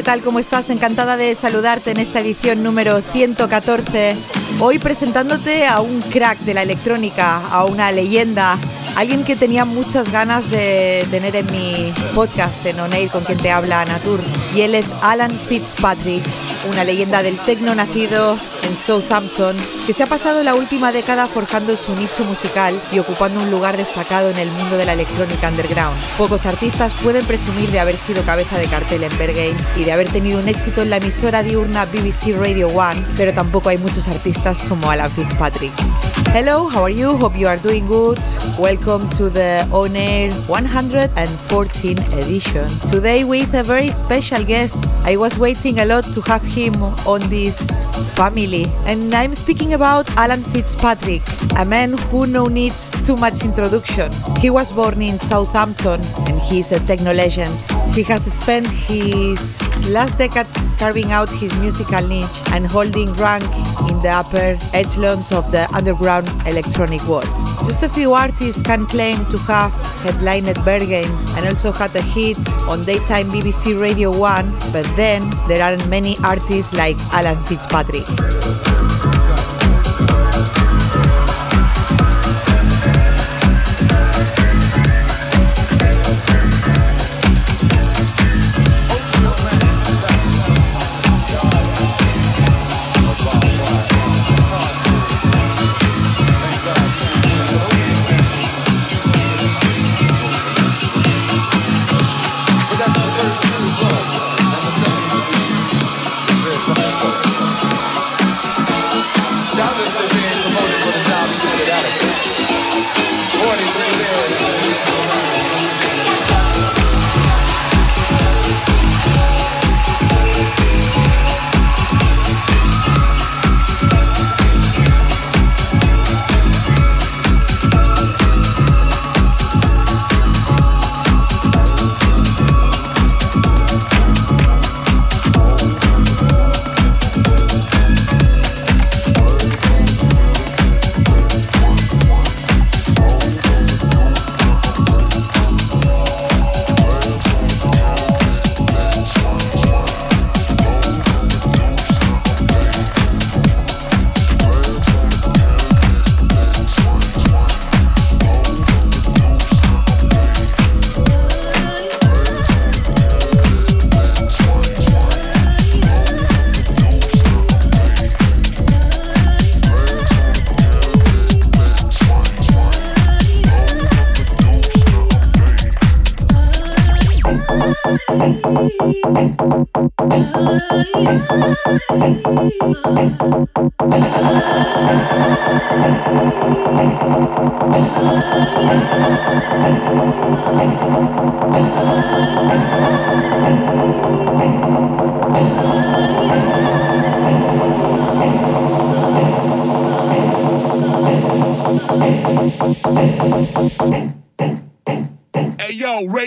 ¿Qué tal? ¿Cómo estás? Encantada de saludarte en esta edición número 114. Hoy presentándote a un crack de la electrónica, a una leyenda, alguien que tenía muchas ganas de tener en mi podcast en Oneir con quien te habla Natur. Y él es Alan Fitzpatrick, una leyenda del techno nacido en Southampton, que se ha pasado la última década forjando su nicho musical y ocupando un lugar destacado en el mundo de la electrónica underground. Pocos artistas pueden presumir de haber sido cabeza de cartel en Bergame y de haber tenido un éxito en la emisora diurna BBC Radio 1, pero tampoco hay muchos artistas como Alan Fitzpatrick. Hello, how are you? Hope you are doing good. Welcome to the On Air 114 edition. Today with a very special guest. I was waiting a lot to have him on this family, and I'm speaking about Alan Fitzpatrick, a man who no needs too much introduction. He was born in Southampton and he's a techno legend. He has spent his last decade carving out his musical niche and holding rank in the upper echelons of the underground electronic world. Just a few artists can claim to have headlined Bergen and also had a hit on daytime BBC Radio 1, but then there aren't many artists like Alan Fitzpatrick. Thank you.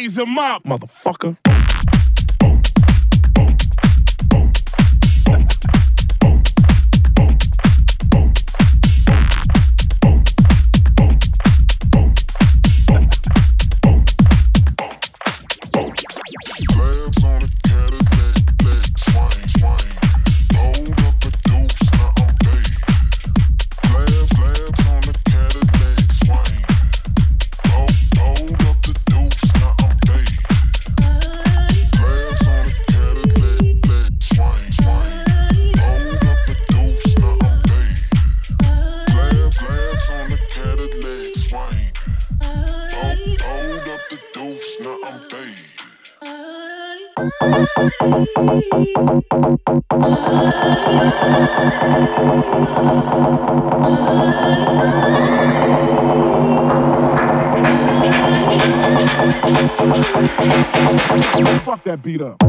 Raise him up, motherfucker. feet up.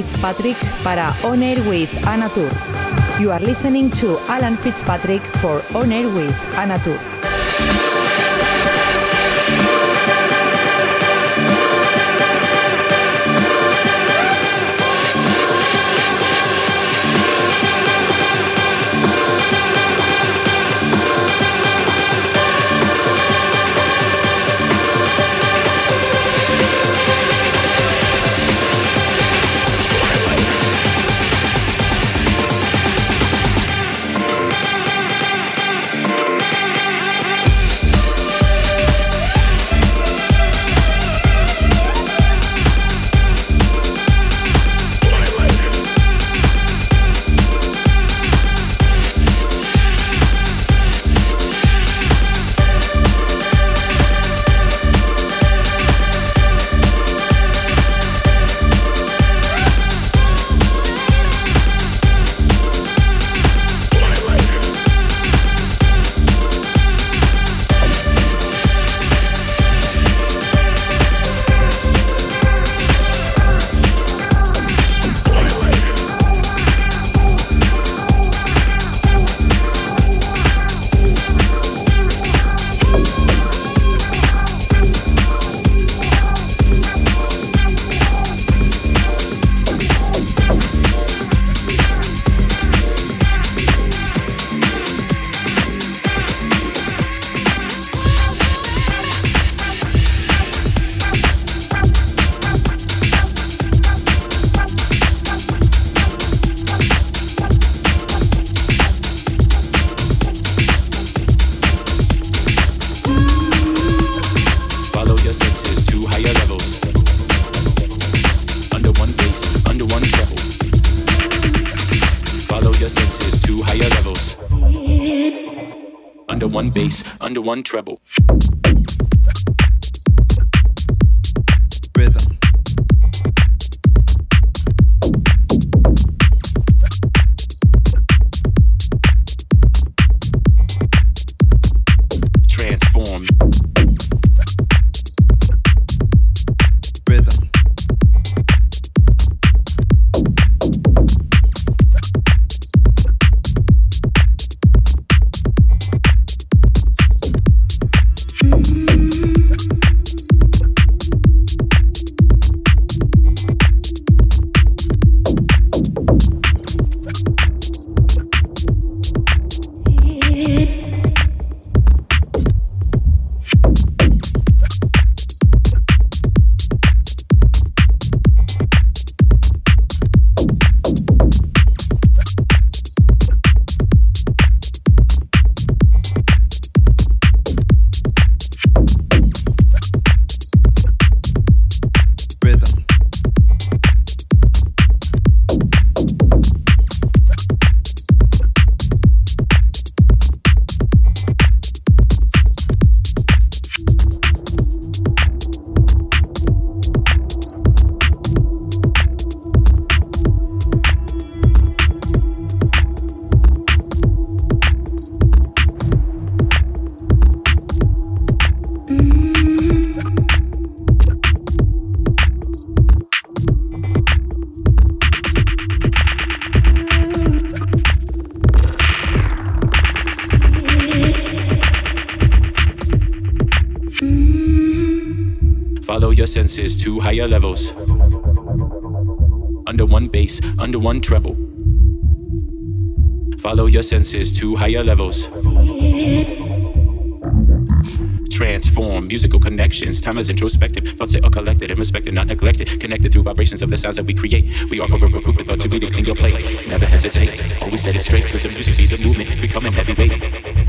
Fitzpatrick para On Air with Anatur. You are listening to Alan Fitzpatrick for On Air with Anatur. Under one treble. To higher levels. Under one bass, under one treble. Follow your senses to higher levels. Transform musical connections. Time is introspective. Thoughts that are collected and respected, not neglected. Connected through vibrations of the sounds that we create. We offer a proof with thought to really clean your plate. Never hesitate. Always set it straight. Cause the music be the movement. Becoming heavyweight.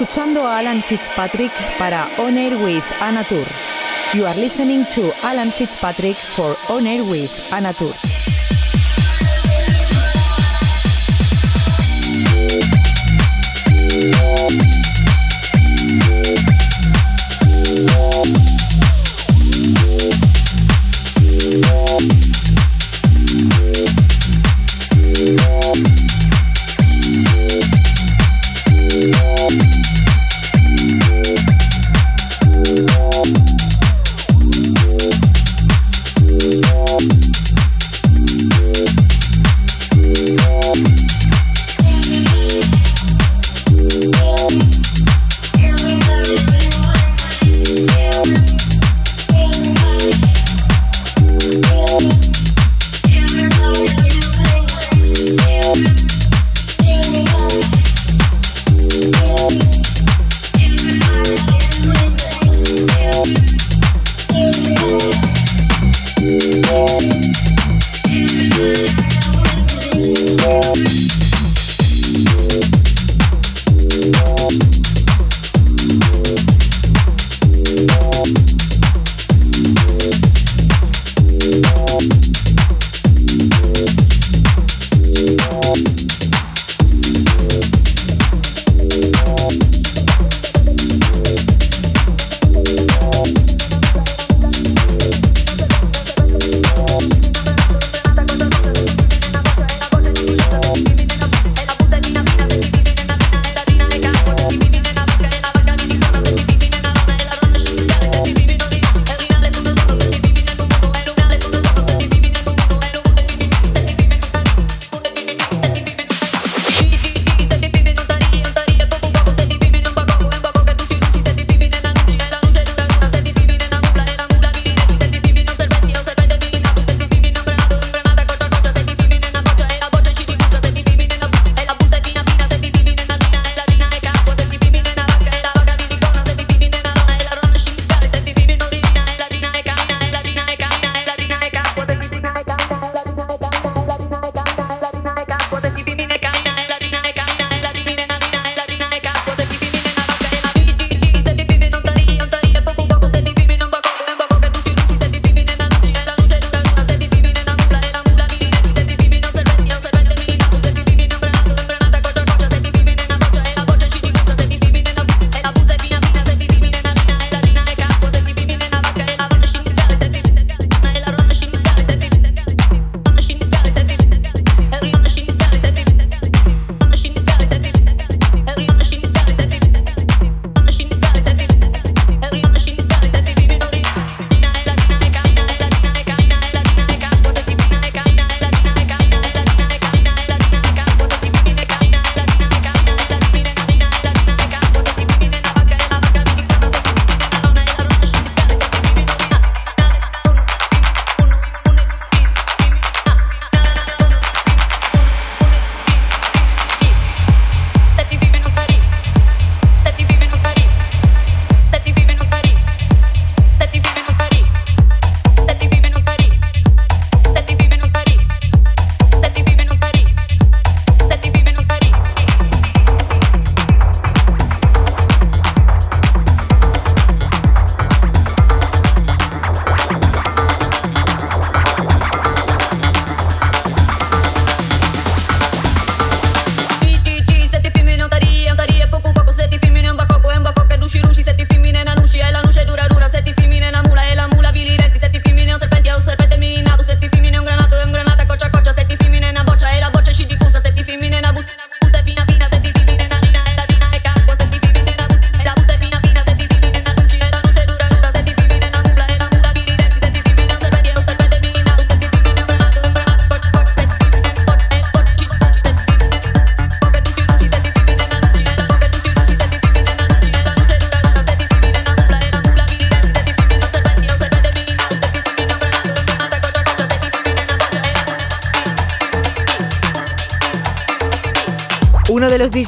Escuchando a Alan Fitzpatrick para On Air with Anna Tour. You are listening to Alan Fitzpatrick for On Air with Anna.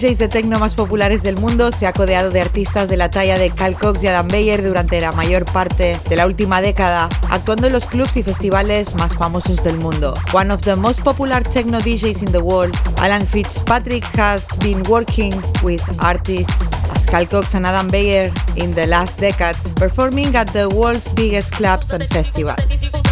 DJs de techno más populares del mundo, se ha codeado de artistas de la talla de Cal Cox y Adam Beyer durante la mayor parte de la última década, actuando en los clubs y festivales más famosos del mundo. One of the most popular techno DJs in the world, Alan Fitzpatrick has been working with artists Cal Cox and Adam Beyer in the last decade, performing at the world's biggest clubs and festivals.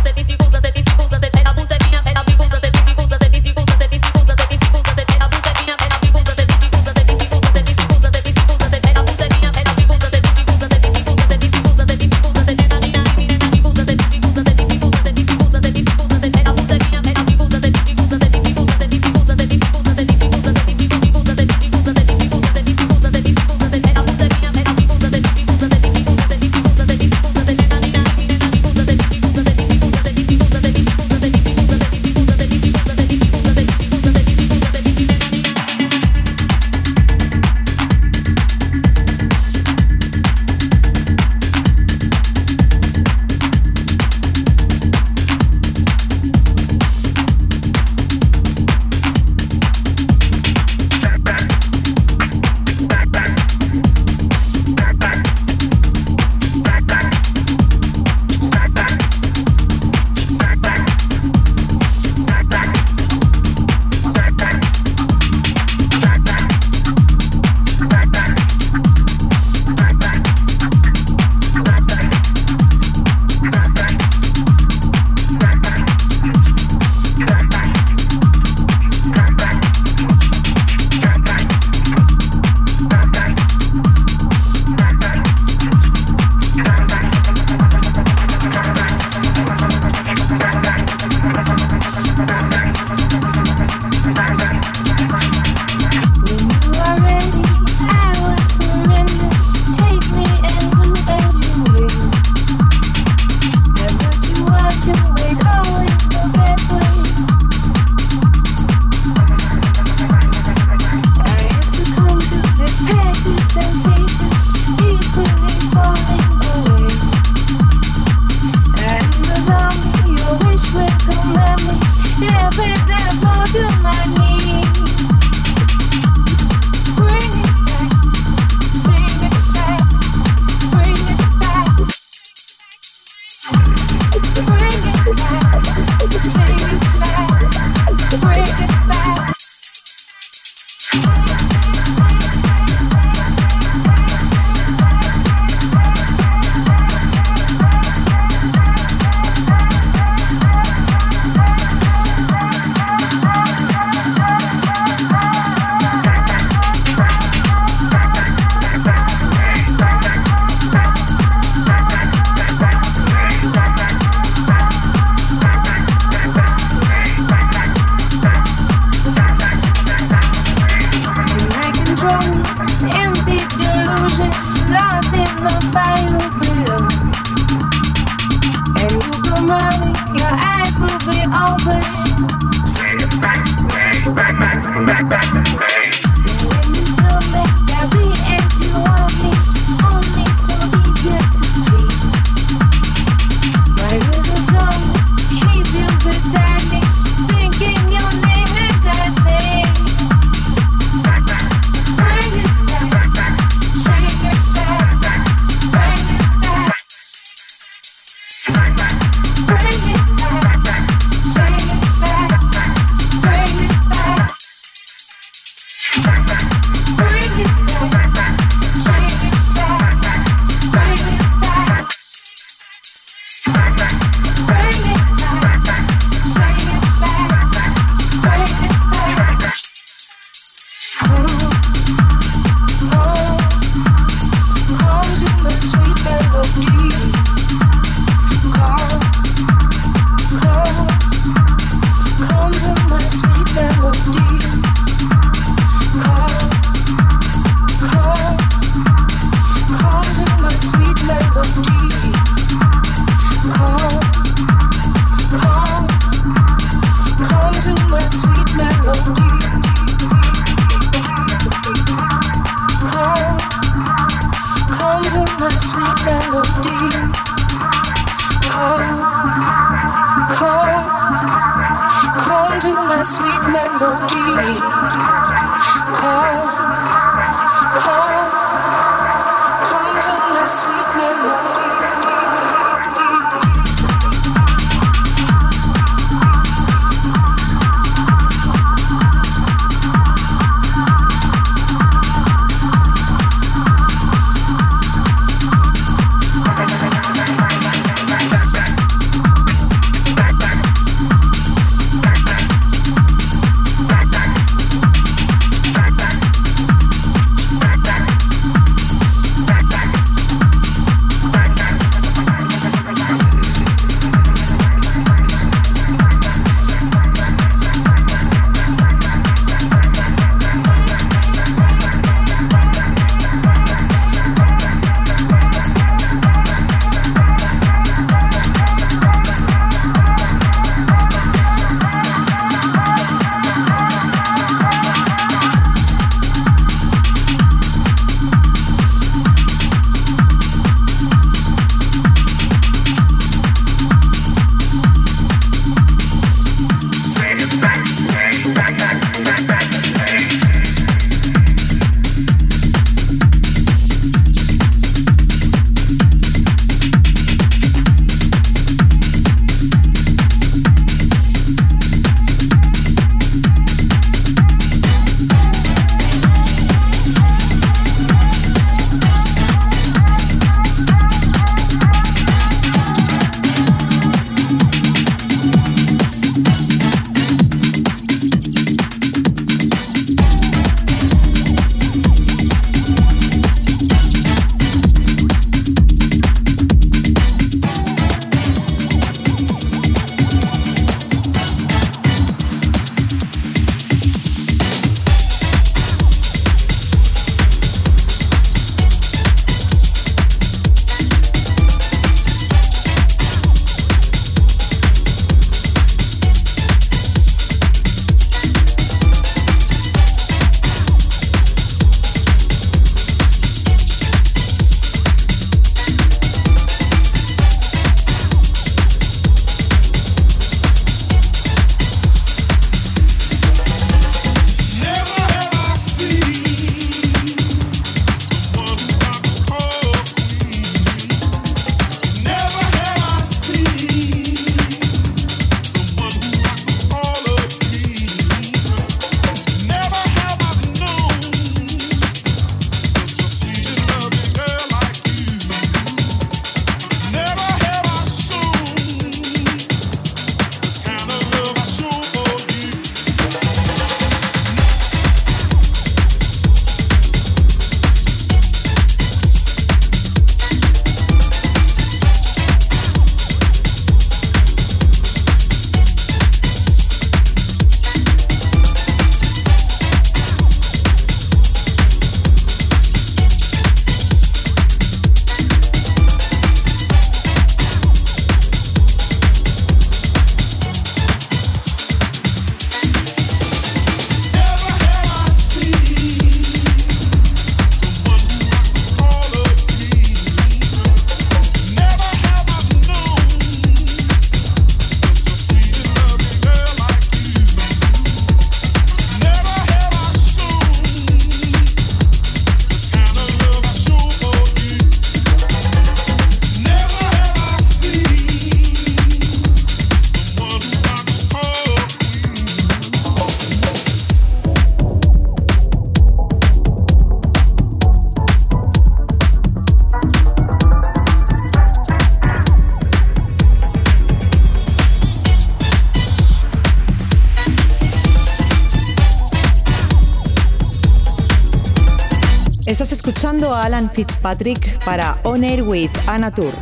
Alan Fitzpatrick para On Air with Anatur.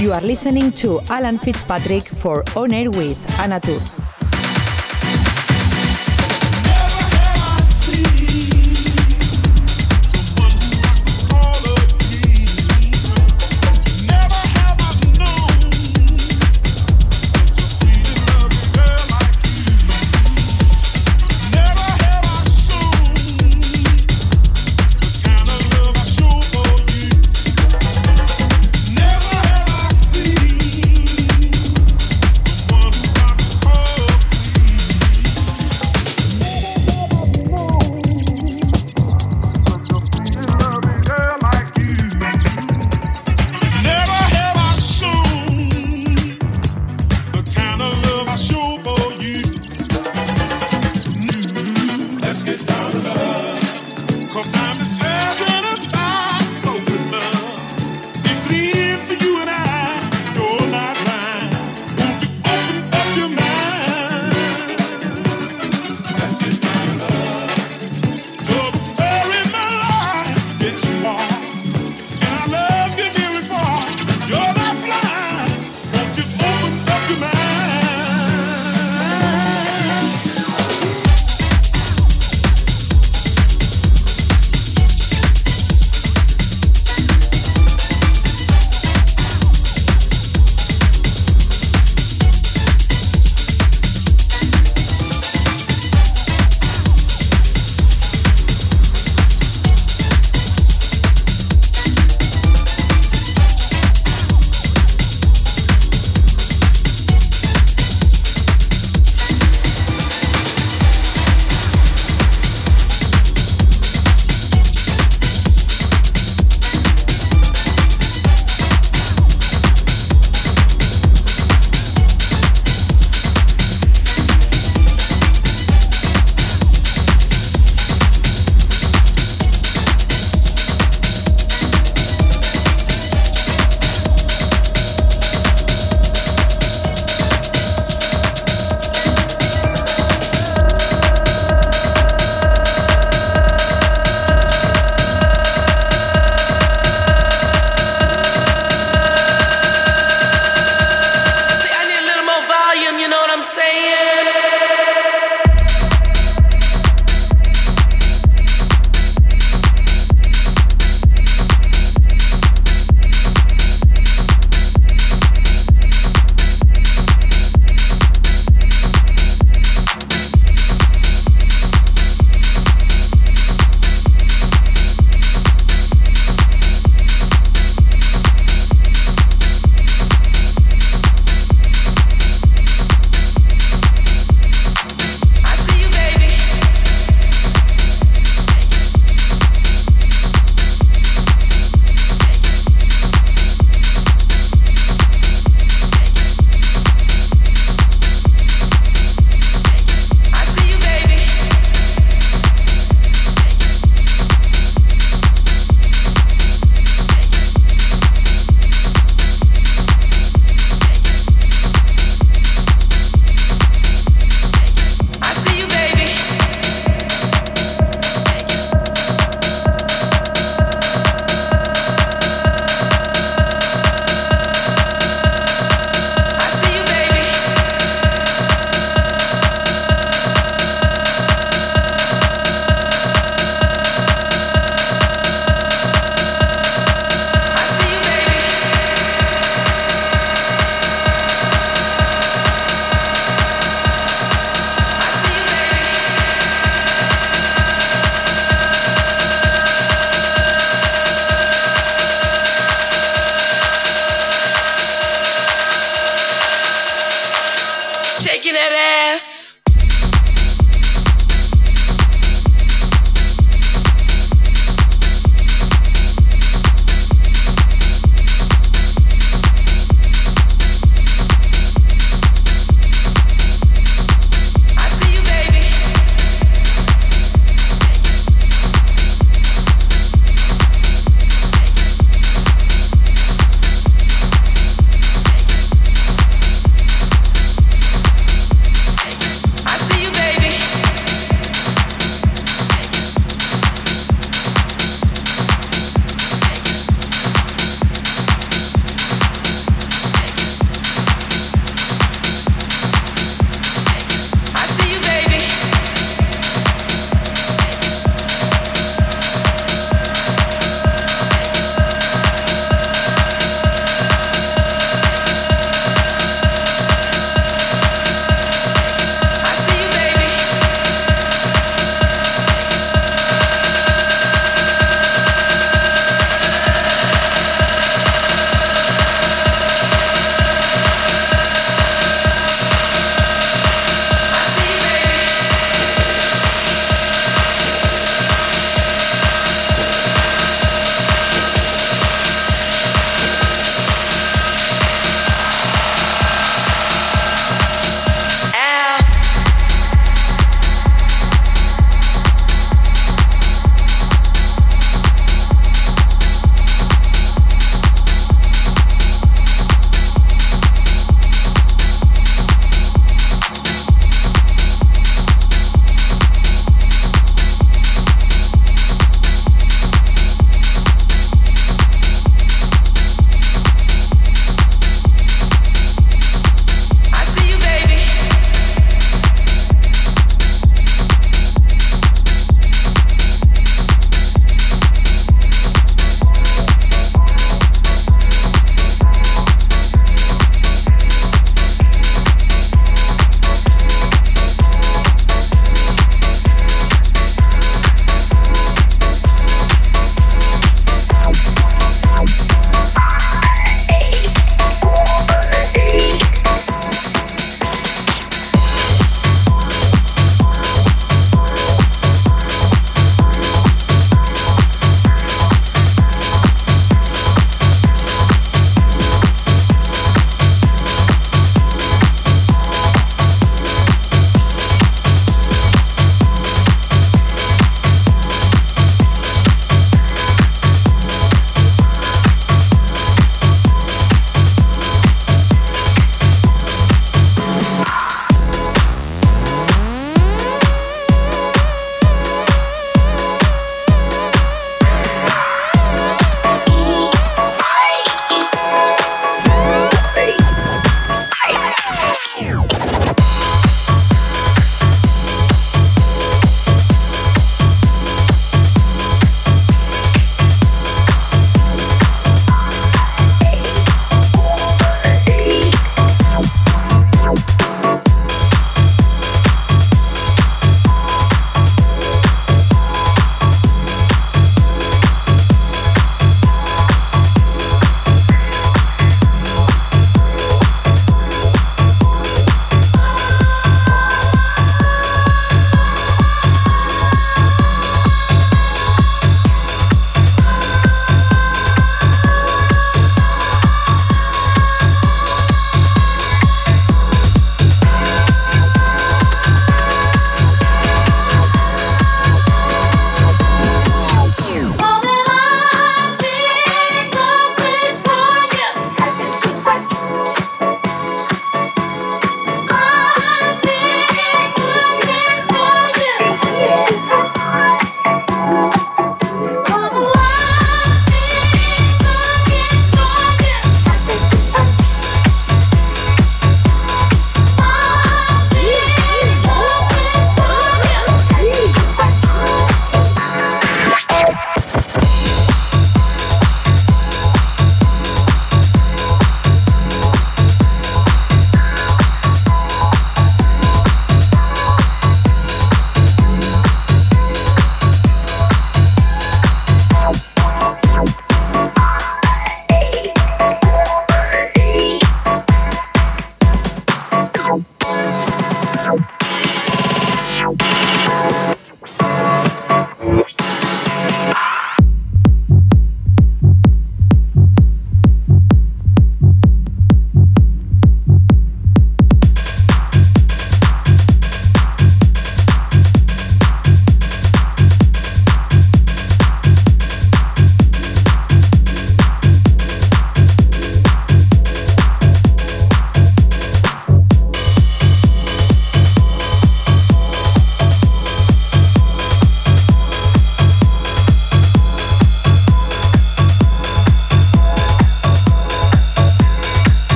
You are listening to Alan Fitzpatrick for On Air with Anatur. Tour.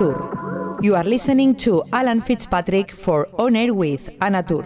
You are listening to Alan Fitzpatrick for On Air with Tour.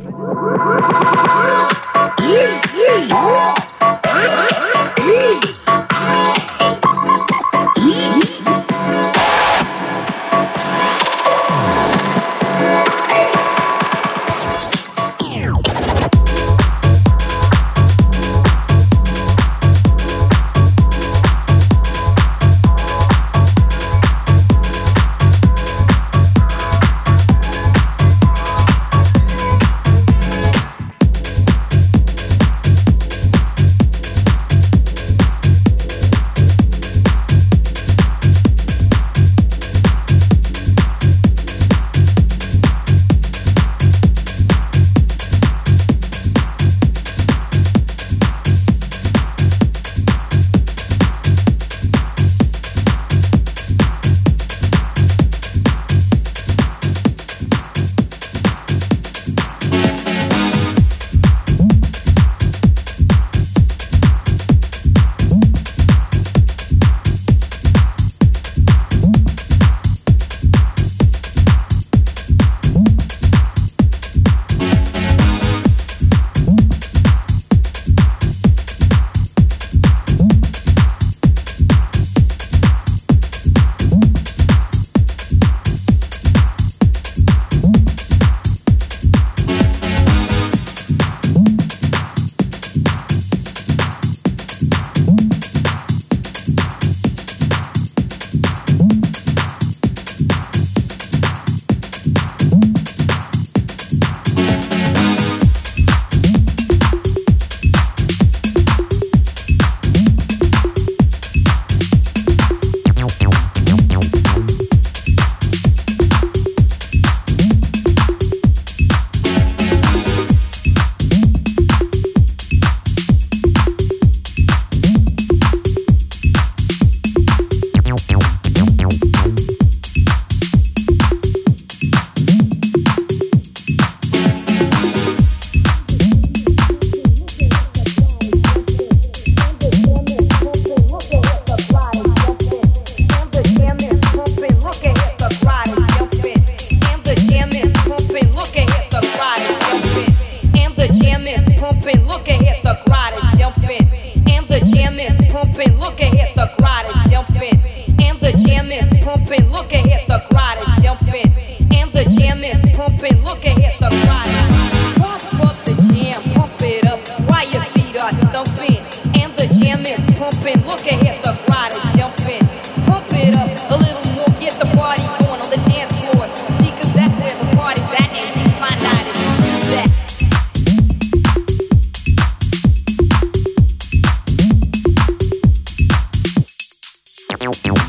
Música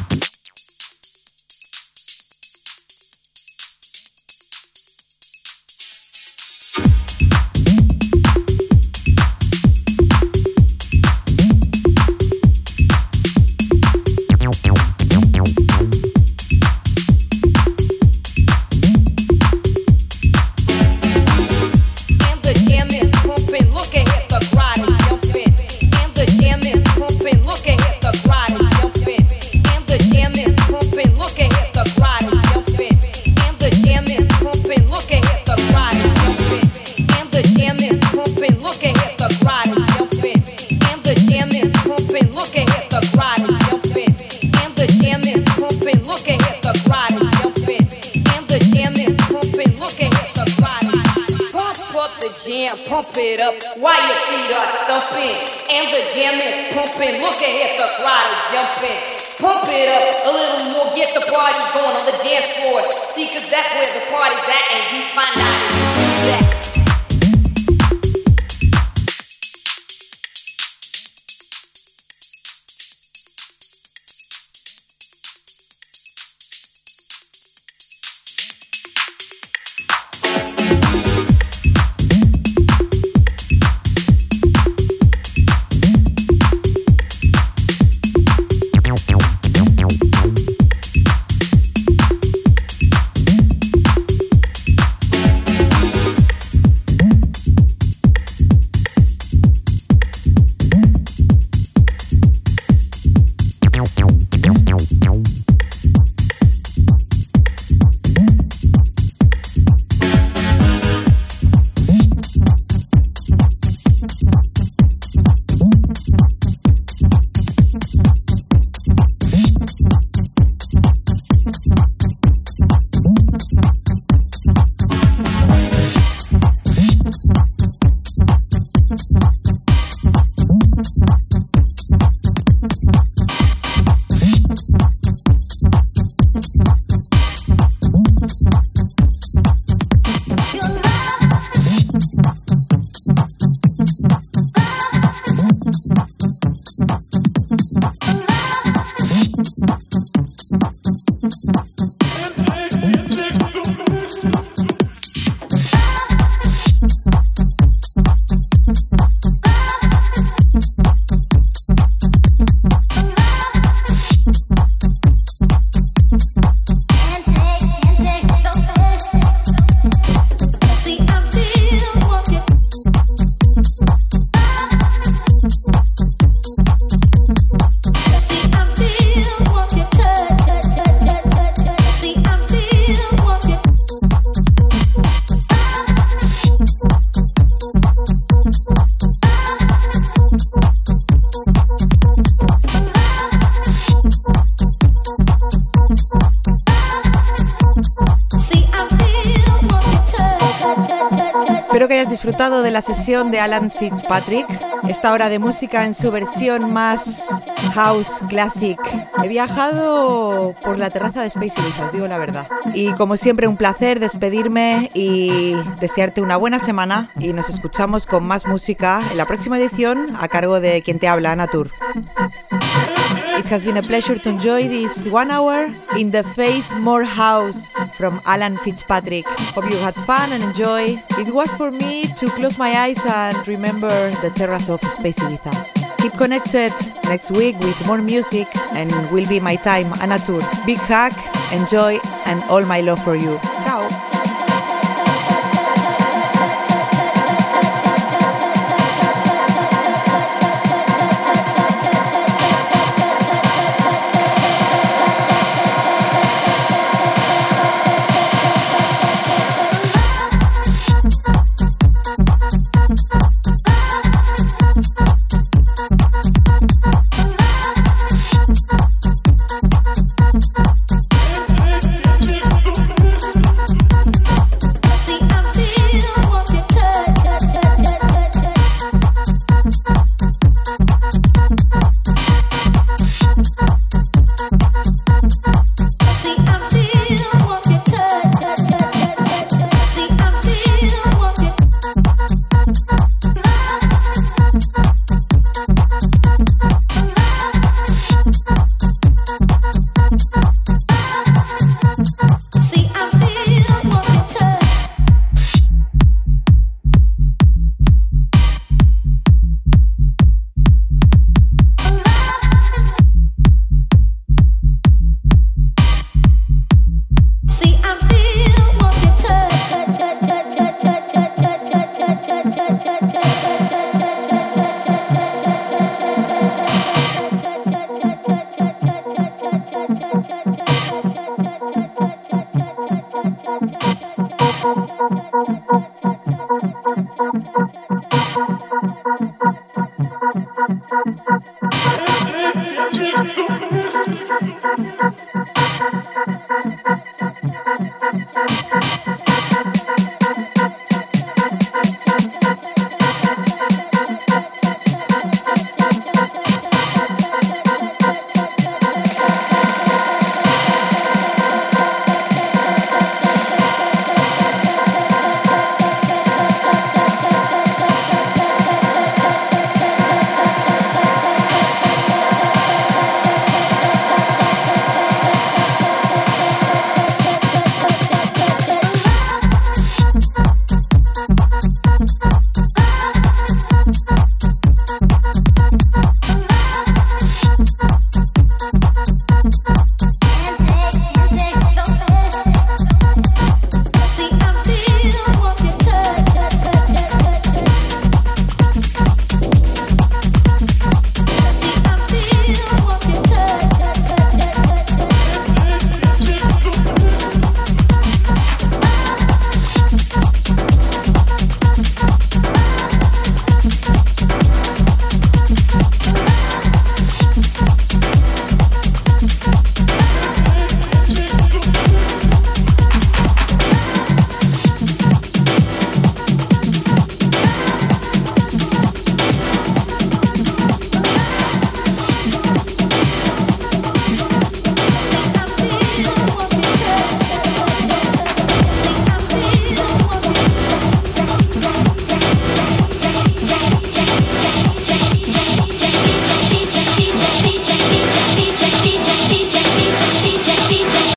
disfrutado de la sesión de Alan Fitzpatrick, esta hora de música en su versión más house classic. He viajado por la terraza de Space os digo la verdad. Y como siempre un placer despedirme y desearte una buena semana y nos escuchamos con más música en la próxima edición a cargo de quien te habla. It has been a pleasure to enjoy this one hour in the Face More House from Alan Fitzpatrick. Hope you had fun and enjoy. It was for me to close my eyes and remember the terrace of Space Ibiza. Keep connected next week with more music and will be my time, Anna Tour. Big hug, enjoy, and all my love for you.